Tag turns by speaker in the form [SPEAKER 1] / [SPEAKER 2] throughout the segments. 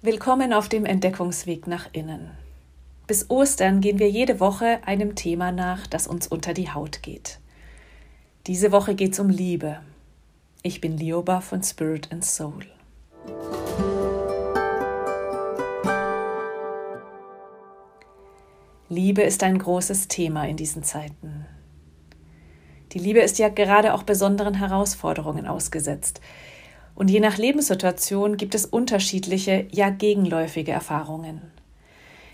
[SPEAKER 1] Willkommen auf dem Entdeckungsweg nach innen. Bis Ostern gehen wir jede Woche einem Thema nach, das uns unter die Haut geht. Diese Woche geht es um Liebe. Ich bin Lioba von Spirit and Soul. Liebe ist ein großes Thema in diesen Zeiten. Die Liebe ist ja gerade auch besonderen Herausforderungen ausgesetzt. Und je nach Lebenssituation gibt es unterschiedliche, ja gegenläufige Erfahrungen.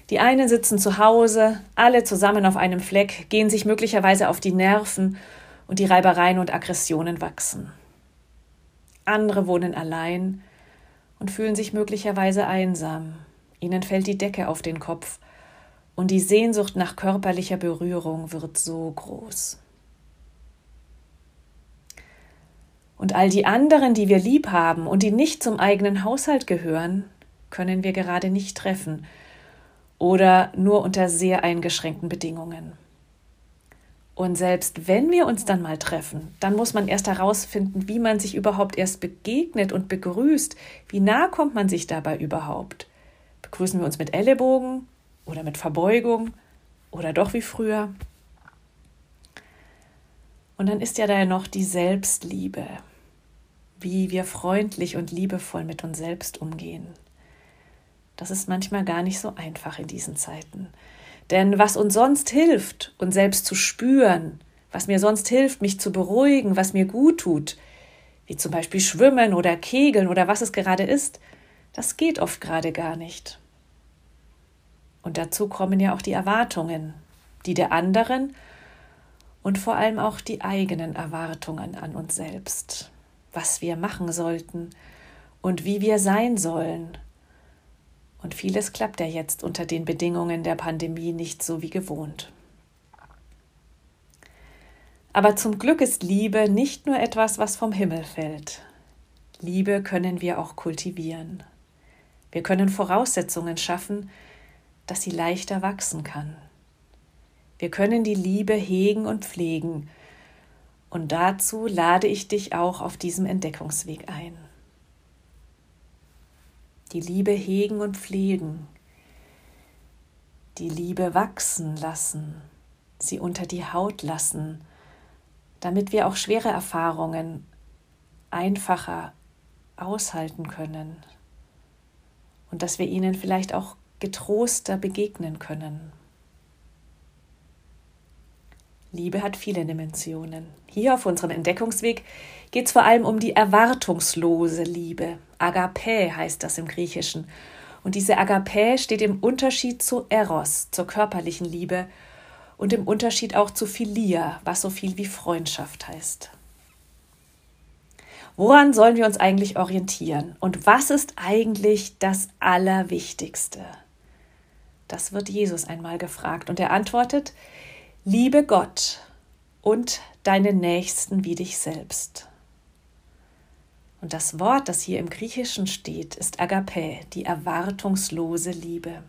[SPEAKER 1] Die einen sitzen zu Hause, alle zusammen auf einem Fleck, gehen sich möglicherweise auf die Nerven und die Reibereien und Aggressionen wachsen. Andere wohnen allein und fühlen sich möglicherweise einsam. Ihnen fällt die Decke auf den Kopf und die Sehnsucht nach körperlicher Berührung wird so groß. Und all die anderen, die wir lieb haben und die nicht zum eigenen Haushalt gehören, können wir gerade nicht treffen oder nur unter sehr eingeschränkten Bedingungen. Und selbst wenn wir uns dann mal treffen, dann muss man erst herausfinden, wie man sich überhaupt erst begegnet und begrüßt. Wie nah kommt man sich dabei überhaupt? Begrüßen wir uns mit Ellenbogen oder mit Verbeugung oder doch wie früher? Und dann ist ja da noch die Selbstliebe, wie wir freundlich und liebevoll mit uns selbst umgehen. Das ist manchmal gar nicht so einfach in diesen Zeiten. Denn was uns sonst hilft, uns selbst zu spüren, was mir sonst hilft, mich zu beruhigen, was mir gut tut, wie zum Beispiel Schwimmen oder Kegeln oder was es gerade ist, das geht oft gerade gar nicht. Und dazu kommen ja auch die Erwartungen, die der anderen und vor allem auch die eigenen Erwartungen an uns selbst, was wir machen sollten und wie wir sein sollen. Und vieles klappt ja jetzt unter den Bedingungen der Pandemie nicht so wie gewohnt. Aber zum Glück ist Liebe nicht nur etwas, was vom Himmel fällt. Liebe können wir auch kultivieren. Wir können Voraussetzungen schaffen, dass sie leichter wachsen kann. Wir können die Liebe hegen und pflegen. Und dazu lade ich dich auch auf diesem Entdeckungsweg ein. Die Liebe hegen und pflegen. Die Liebe wachsen lassen. Sie unter die Haut lassen, damit wir auch schwere Erfahrungen einfacher aushalten können und dass wir ihnen vielleicht auch getroster begegnen können. Liebe hat viele Dimensionen. Hier auf unserem Entdeckungsweg geht es vor allem um die erwartungslose Liebe. Agape heißt das im Griechischen. Und diese Agape steht im Unterschied zu Eros, zur körperlichen Liebe, und im Unterschied auch zu Philia, was so viel wie Freundschaft heißt. Woran sollen wir uns eigentlich orientieren? Und was ist eigentlich das Allerwichtigste? Das wird Jesus einmal gefragt. Und er antwortet, Liebe Gott und deine Nächsten wie dich selbst. Und das Wort, das hier im Griechischen steht, ist Agape, die erwartungslose Liebe.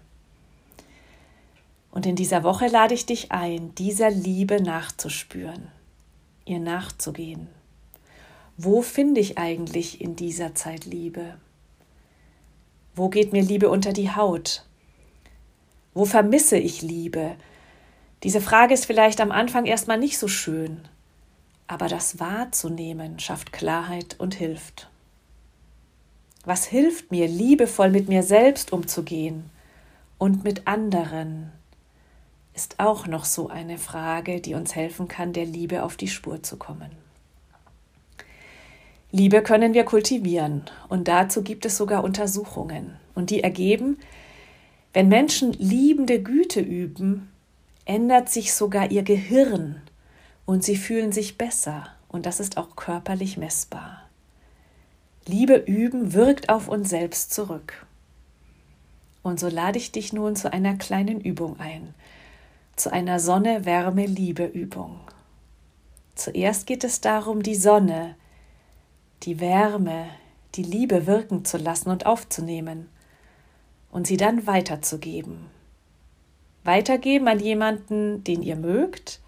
[SPEAKER 1] Und in dieser Woche lade ich dich ein, dieser Liebe nachzuspüren, ihr nachzugehen. Wo finde ich eigentlich in dieser Zeit Liebe? Wo geht mir Liebe unter die Haut? Wo vermisse ich Liebe? Diese Frage ist vielleicht am Anfang erstmal nicht so schön, aber das wahrzunehmen schafft Klarheit und hilft. Was hilft mir, liebevoll mit mir selbst umzugehen und mit anderen, ist auch noch so eine Frage, die uns helfen kann, der Liebe auf die Spur zu kommen. Liebe können wir kultivieren und dazu gibt es sogar Untersuchungen und die ergeben, wenn Menschen liebende Güte üben, ändert sich sogar ihr Gehirn und sie fühlen sich besser und das ist auch körperlich messbar. Liebe üben wirkt auf uns selbst zurück. Und so lade ich dich nun zu einer kleinen Übung ein, zu einer Sonne, Wärme, Liebe Übung. Zuerst geht es darum, die Sonne, die Wärme, die Liebe wirken zu lassen und aufzunehmen und sie dann weiterzugeben weitergeben an jemanden, den ihr mögt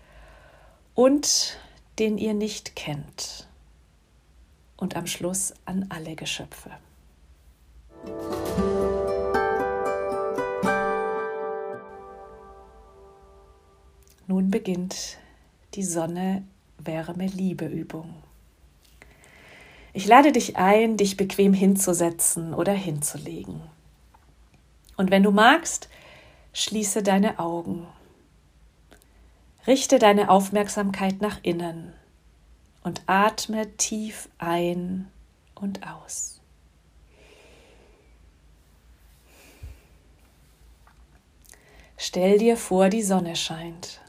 [SPEAKER 1] und den ihr nicht kennt. Und am Schluss an alle Geschöpfe. Nun beginnt die Sonne Wärme Liebe Übung. Ich lade dich ein, dich bequem hinzusetzen oder hinzulegen. Und wenn du magst, schließe deine Augen. Richte deine Aufmerksamkeit nach innen und atme tief ein und aus. Stell dir vor, die Sonne scheint.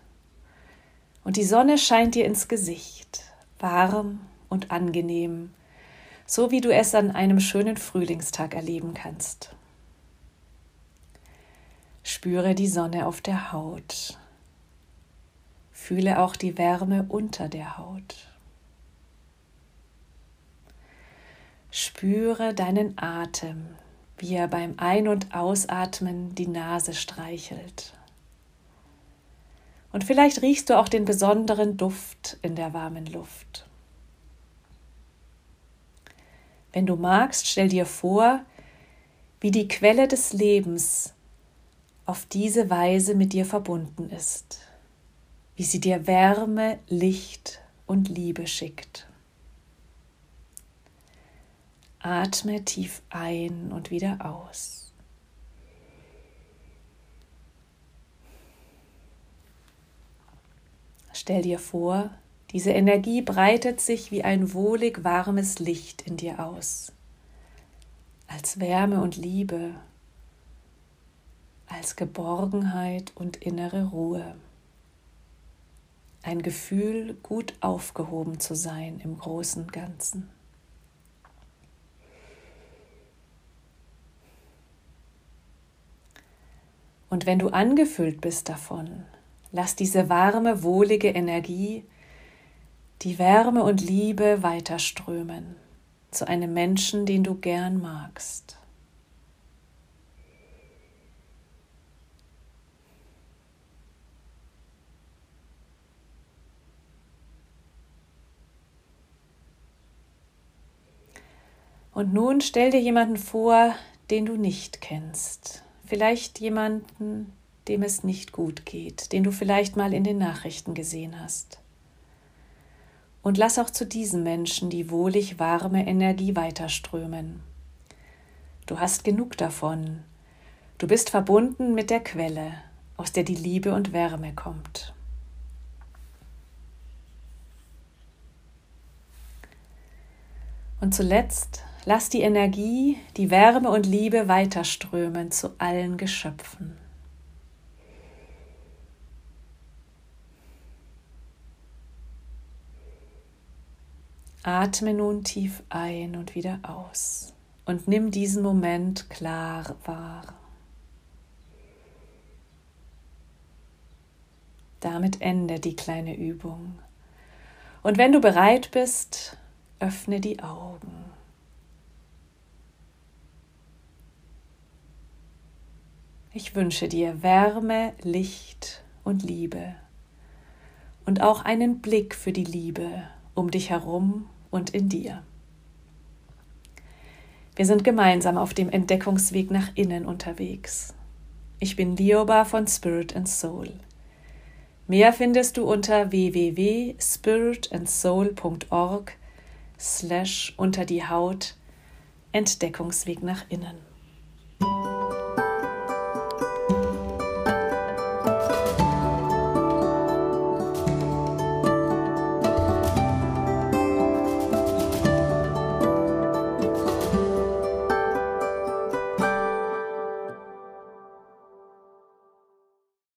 [SPEAKER 1] Und die Sonne scheint dir ins Gesicht, warm und angenehm, so wie du es an einem schönen Frühlingstag erleben kannst. Spüre die Sonne auf der Haut. Fühle auch die Wärme unter der Haut. Spüre deinen Atem, wie er beim Ein- und Ausatmen die Nase streichelt. Und vielleicht riechst du auch den besonderen Duft in der warmen Luft. Wenn du magst, stell dir vor, wie die Quelle des Lebens auf diese Weise mit dir verbunden ist, wie sie dir Wärme, Licht und Liebe schickt. Atme tief ein und wieder aus. Stell dir vor, diese Energie breitet sich wie ein wohlig warmes Licht in dir aus, als Wärme und Liebe, als Geborgenheit und innere Ruhe. Ein Gefühl, gut aufgehoben zu sein im großen Ganzen. Und wenn du angefüllt bist davon, lass diese warme, wohlige Energie, die Wärme und Liebe weiterströmen zu einem Menschen, den du gern magst. Und nun stell dir jemanden vor, den du nicht kennst, vielleicht jemanden, dem es nicht gut geht, den du vielleicht mal in den Nachrichten gesehen hast. Und lass auch zu diesem Menschen die wohlig warme Energie weiterströmen. Du hast genug davon. Du bist verbunden mit der Quelle, aus der die Liebe und Wärme kommt. Und zuletzt Lass die Energie, die Wärme und Liebe weiterströmen zu allen Geschöpfen. Atme nun tief ein und wieder aus und nimm diesen Moment klar wahr. Damit endet die kleine Übung. Und wenn du bereit bist, öffne die Augen. Ich wünsche dir Wärme, Licht und Liebe und auch einen Blick für die Liebe um dich herum und in dir. Wir sind gemeinsam auf dem Entdeckungsweg nach innen unterwegs. Ich bin Lioba von Spirit and Soul. Mehr findest du unter www.spiritandsoul.org slash unter die Haut Entdeckungsweg nach innen.